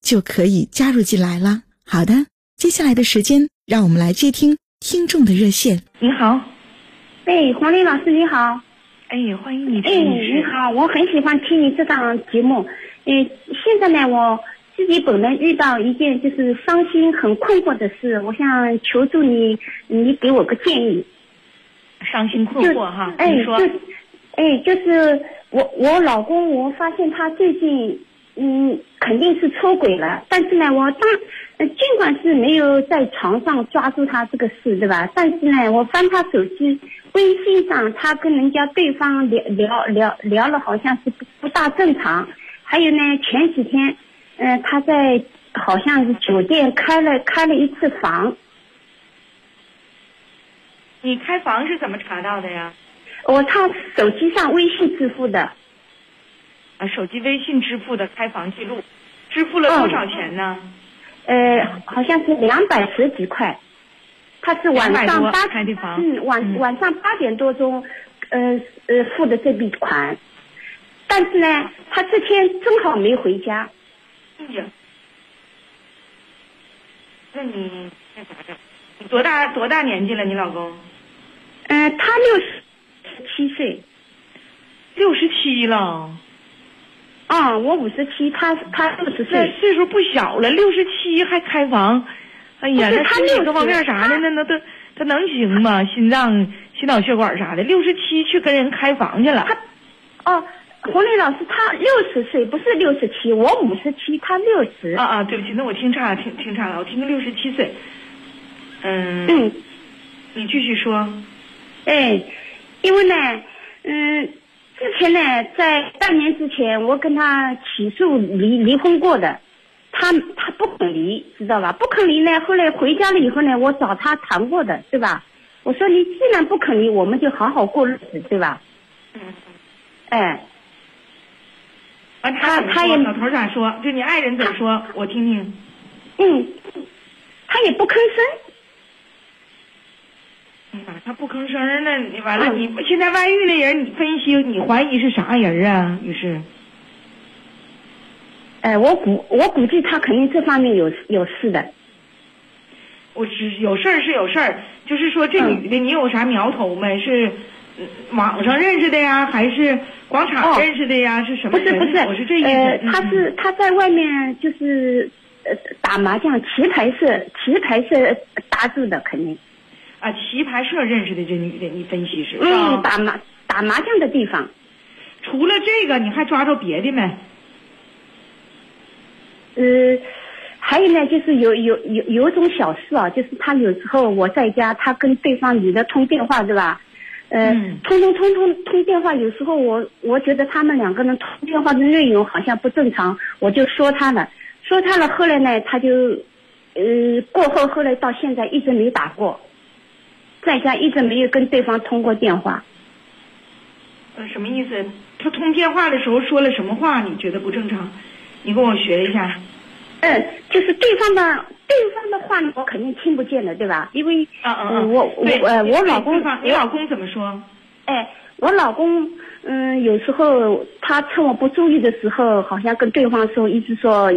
就可以加入进来了。好的，接下来的时间，让我们来接听听众的热线。你好，哎，黄丽老师你好，哎，欢迎你，哎，你好，我很喜欢听你这档节目。哎，现在呢，我自己本人遇到一件就是伤心、很困惑的事，我想求助你，你给我个建议。伤心困惑哈，哎，你说，哎，就是我我老公，我发现他最近。嗯，肯定是出轨了，但是呢，我当尽管是没有在床上抓住他这个事，对吧？但是呢，我翻他手机微信上，他跟人家对方聊聊聊聊了，好像是不不大正常。还有呢，前几天，嗯，他在好像是酒店开了开了一次房。你开房是怎么查到的呀？我他手机上微信支付的。啊，手机微信支付的开房记录，支付了多少钱呢？呃，好像是两百十几块。他是晚上八开的房，嗯，晚晚上八点多钟，呃呃付的这笔款。但是呢，他这天正好没回家。哎呀，那你那啥的？你多大多大年纪了？你老公？呃，他六十七岁。六十七了。啊，我五十七，他他六十岁，岁数不小了，六十七还开房，哎呀，那身体各方面啥的，那那都他能行吗？心脏、心脑血管啥的，六十七去跟人开房去了。他，哦，红磊老师，他六十岁，不是六十七，我五十七，他六十。啊啊，对不起，那我听差了，听听差了，我听个六十七岁。嗯。嗯。你继续说。哎，因为呢，前呢，在半年之前，我跟他起诉离离婚过的，他他不肯离，知道吧？不肯离呢，后来回家了以后呢，我找他谈过的，对吧？我说你既然不肯离，我们就好好过日子，对吧？嗯。哎。他他也老头咋说？就你爱人怎么说？我听听。嗯。他也不吭声。他不吭声呢，你完了，你现在外遇的人，你分析，你怀疑是啥人啊？于是，哎，我估我估计他肯定这方面有有事的。我只有事儿是有事儿，就是说这女的，你有啥苗头没？是网上认识的呀，还是广场认识的呀？是什么？不是不是，我是这意思。他是他在外面就是呃打麻将，棋牌室棋牌室搭住的，肯定。啊，棋牌社认识的这女的，你分析是？嗯，打麻打麻将的地方。除了这个，你还抓着别的没？呃，还有呢，就是有有有有一种小事啊，就是他有时候我在家，他跟对方女的通电话，对吧？呃，通通通通通电话，有时候我我觉得他们两个人通电话的内容好像不正常，我就说他了，说他了。后来呢，他就呃过后，后来到现在一直没打过。在家一直没有跟对方通过电话。呃，什么意思？他通电话的时候说了什么话？你觉得不正常？你跟我学一下。嗯，就是对方的对方的话，我肯定听不见的，对吧？因为嗯嗯我我呃，我老公，你老公怎么说？哎，我老公嗯，有时候他趁我不注意的时候，好像跟对方说，一直说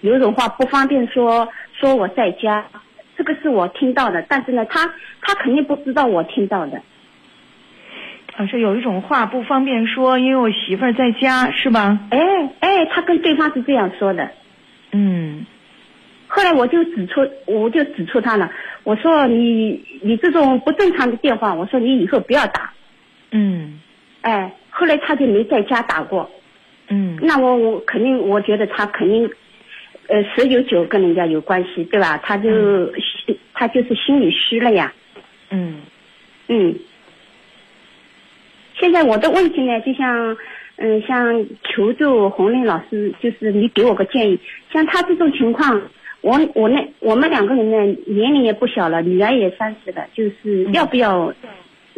有种话不方便说，说我在家。这个是我听到的，但是呢，他他肯定不知道我听到的。啊，是有一种话不方便说，因为我媳妇儿在家，是吧？哎哎，他跟对方是这样说的。嗯。后来我就指出，我就指出他了，我说你你这种不正常的电话，我说你以后不要打。嗯哎，后来他就没在家打过。嗯那我我肯定，我觉得他肯定，呃，十有九跟人家有关系，对吧？他就、他就是心里虚了呀。嗯嗯。现在我的问题呢，就像，嗯，像求助红莲老师，就是你给我个建议。像他这种情况，我我那我们两个人呢，年龄也不小了，女儿也三十了，就是要不要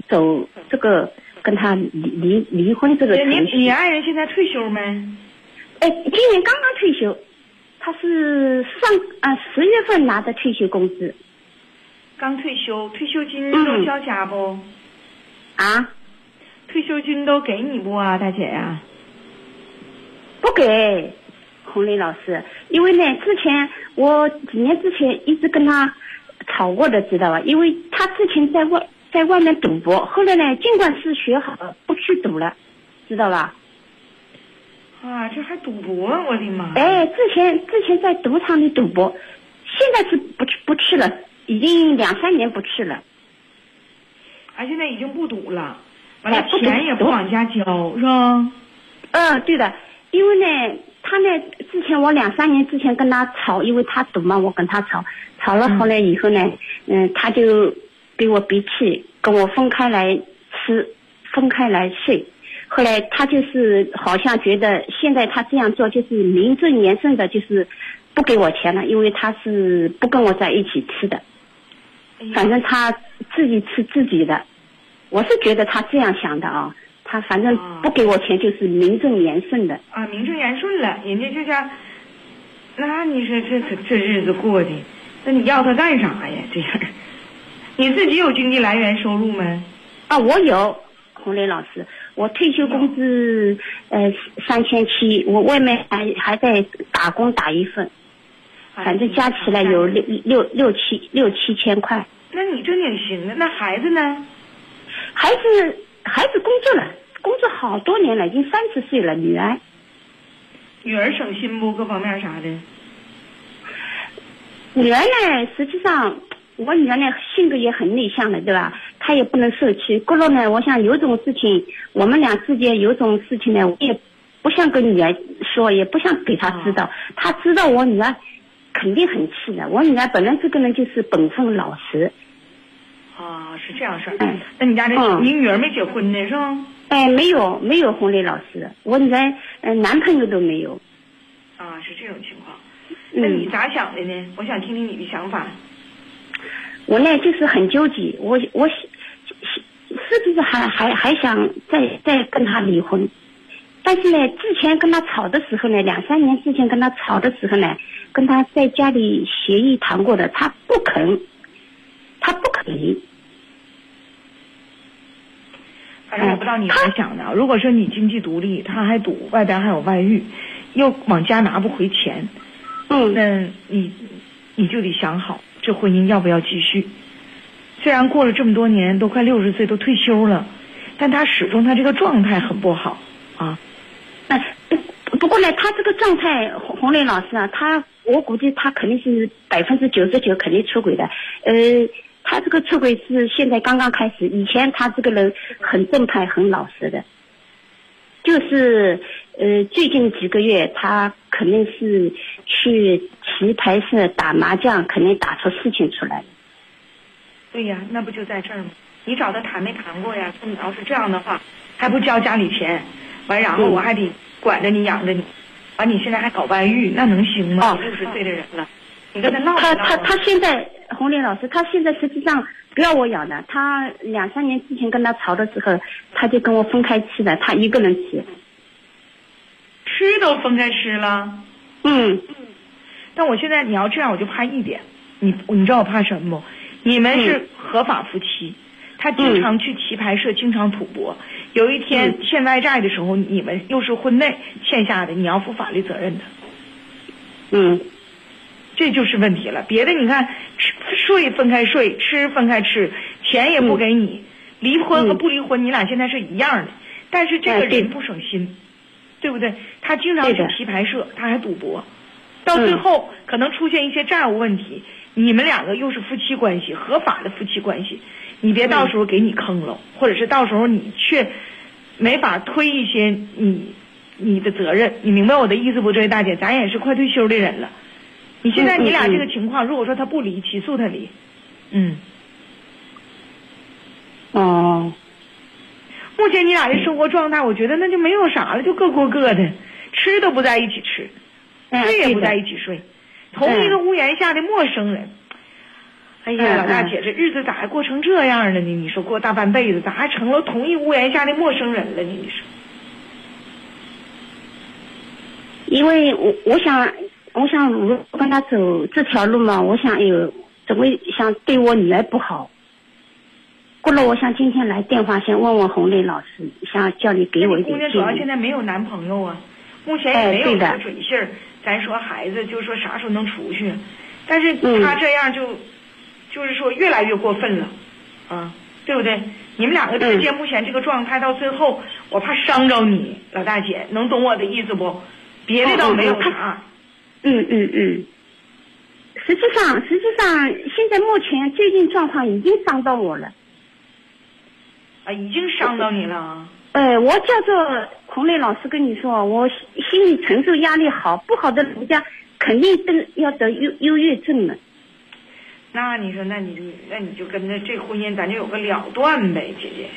走这个跟他离离离婚这个你程序？你爱人现在退休没？哎，今年刚刚退休，他是上啊十月份拿的退休工资刚退休，退休金嗯都交家不？啊，退休金都给你不啊，大姐呀、不给红雷老师，因为呢，之前我几年之前一直跟他吵过的，知道吧？因为他之前在外在外面赌博，后来呢，尽管是学好了，不去赌了，知道吧？啊？这还赌博，我的妈！哎，之前之前在赌场里赌博，现在是不去不去了，已经两三年不去了。啊，现在已经不赌了，完了钱也不往家交，是吧？嗯，对的，因为呢，他呢，之前我两三年之前跟他吵，因为他赌嘛，我跟他吵，吵了后来以后呢，嗯，他就给我鼻气，跟我分开来吃，分开来睡。后来他就是好像觉得现在他这样做就是名正言顺的，就是不给我钱了，因为他是不跟我在一起吃的，反正他自己吃自己的。我是觉得他这样想的啊，他反正不给我钱就是名正言顺的。啊，名正言顺了，人家就像，那你说这这这日子过的，那你要他干啥呀？这样，你自己有经济来源收入没？啊，我有红雷老师，我退休工资呃三千七，我外面还还在打工打一份，反正加起来有六六六七六七千块。那你这挺行的，那孩子呢？孩子孩子工作了，工作好多年了，已经三十岁了，女儿。女儿省心不？各方面啥的？女儿呢，实际上我女儿呢性格也很内向的，对吧？她也不能受气。过了呢，我想有种事情，我们俩之间有种事情呢，我也不想跟女儿说，也不想给她知道。她知道我女儿肯定很气的。我女儿本来这个人就是本分老实，啊，是这样事儿。嗯那你家这、嗯你女儿没结婚呢是吧？哎，没有没有红雷老师，我女儿呃男朋友都没有。啊，是这种情况。嗯那你咋想的呢？我想听听你的想法。我呢就是很纠结，我我是是不是还还还想再再跟他离婚？但是呢，之前跟他吵的时候呢，两三年之前跟他吵的时候呢，跟他在家里协议谈过的，他不肯，他不肯离。反正我不知道你咋想的啊。如果说你经济独立，他还赌，外边还有外遇，又往家拿不回钱，嗯那你你就得想好，这婚姻要不要继续？虽然过了这么多年，都快六十岁，都退休了，但他始终他这个状态很不好啊。那不过呢，他这个状态，红红雷老师啊，他我估计他肯定是百分之九十九肯定出轨的。呃，他这个出轨是现在刚刚开始，以前他这个人很正派、很老实的。就是呃，最近几个月他肯定是去棋牌室打麻将，肯定打出事情出来了。对呀，那不就在这儿吗？你找他谈没谈过呀？说你要是这样的话，还不交家里钱，完然后嗯我还得管着你养着你，完你现在还搞外遇，那能行吗？哦六十岁的人了，你跟他闹他他？他现在红莲老师，他现在实际上不要我养的。他两三年之前跟他吵的时候，他就跟我分开吃的，他一个人吃。吃都分开吃了。嗯但我现在你要这样，我就怕一点，你你知道我怕什么不？你们是合法夫妻，他经常去棋牌社，经常赌博。有一天嗯欠外债的时候，你们又是婚内欠下的，你要负法律责任的，嗯这就是问题了。别的你看，吃睡分开睡，吃分开吃，钱也不给你，离婚和不离婚，你俩现在是一样的。但是这个人不省心，对不对？他经常去棋牌社，他还赌博。到最后可能出现一些债务问题，你们两个又是夫妻关系，合法的夫妻关系，你别到时候给你坑了，或者是到时候你却没法推一些你你的责任，你明白我的意思不？这位大姐，咱也是快退休的人了，你现在你俩这个情况，如果说他不离，起诉他离，嗯。哦，目前你俩的生活状态，我觉得那就没有啥了，就各过各的，吃都不在一起吃，睡也不在一起睡，同一个屋檐下的陌生人。哎呀，老大姐，这日子咋还过成这样了呢？你说过大半辈子，咋还成了同一屋檐下的陌生人了呢？你说？因为我我想，我想如果跟他走这条路嘛，我想有怎么想对我女儿不好。过了，我想今天来电话先问问红雷老师，想叫你给我一点建议。姑娘主要现在没有男朋友啊，目前也没有个准信儿。咱说孩子，就说啥时候能出去，但是他这样就，就是说越来越过分了，啊，对不对？你们两个之间目前这个状态，到最后我怕伤着你，老大姐，能懂我的意思不？别的倒没有啥。嗯嗯嗯。实际上，实际上现在目前最近状况已经伤到我了。啊，已经伤到你了。呃，我叫做洪磊老师跟你说，我心理承受压力好，不好的人家肯定都要得忧忧郁症了。那你说，那你那你就跟着这婚姻，咱就有个了断呗，姐姐。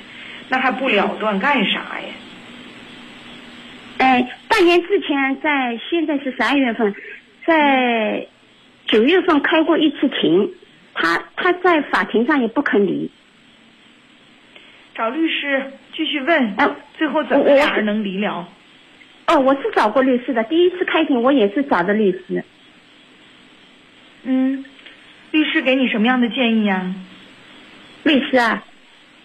那还不了断干啥呀？哎，半年之前，在现在是十二月份，在九月份开过一次庭，他他在法庭上也不肯离。找律师继续问，最后怎么俩人能离了？哦，我是找过律师的，第一次开庭我也是找的律师。嗯，律师给你什么样的建议呀？律师啊，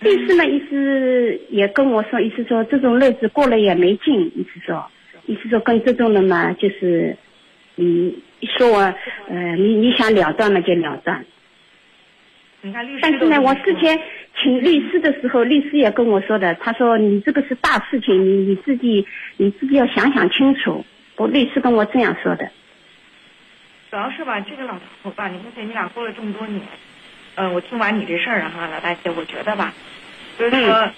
律师呢意思也跟我说，意思说这种日子过了也没劲，意思说，意思说跟这种人嘛，就是嗯，说我呃，你你想了断了就了断。你看律师，但是呢，我之前。请律师的时候，律师也跟我说的，他说你这个是大事情，你你自己你自己要想想清楚。我律师跟我这样说的。主要是吧，这个老头吧，你目前你俩过了这么多年，嗯，我听完你这事儿哈，老大姐，我觉得吧，就是说，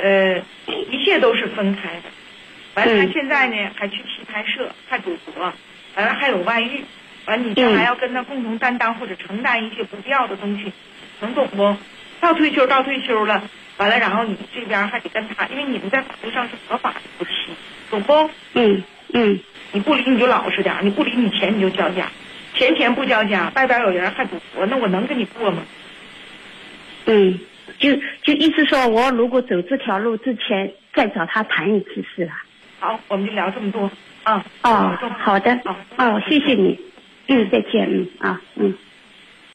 呃，一切都是分开的。完了，他现在呢还去棋牌社，还赌博，完了还有外遇，完了你这还要跟他共同担当或者承担一些不必要的东西，能懂不？到退休到退休了，完了，然后你这边还得跟他，因为你们在法律上是合法的夫妻，懂不？嗯嗯。你不离你就老实点，你不离你钱你就交家，钱钱不交家，外边有人还赌博，那我能跟你过吗？嗯，就就意思说我如果走这条路之前再找他谈一次是吧？好，我们就聊这么多啊。哦，好的。哦，谢谢你。嗯，再见。嗯啊嗯。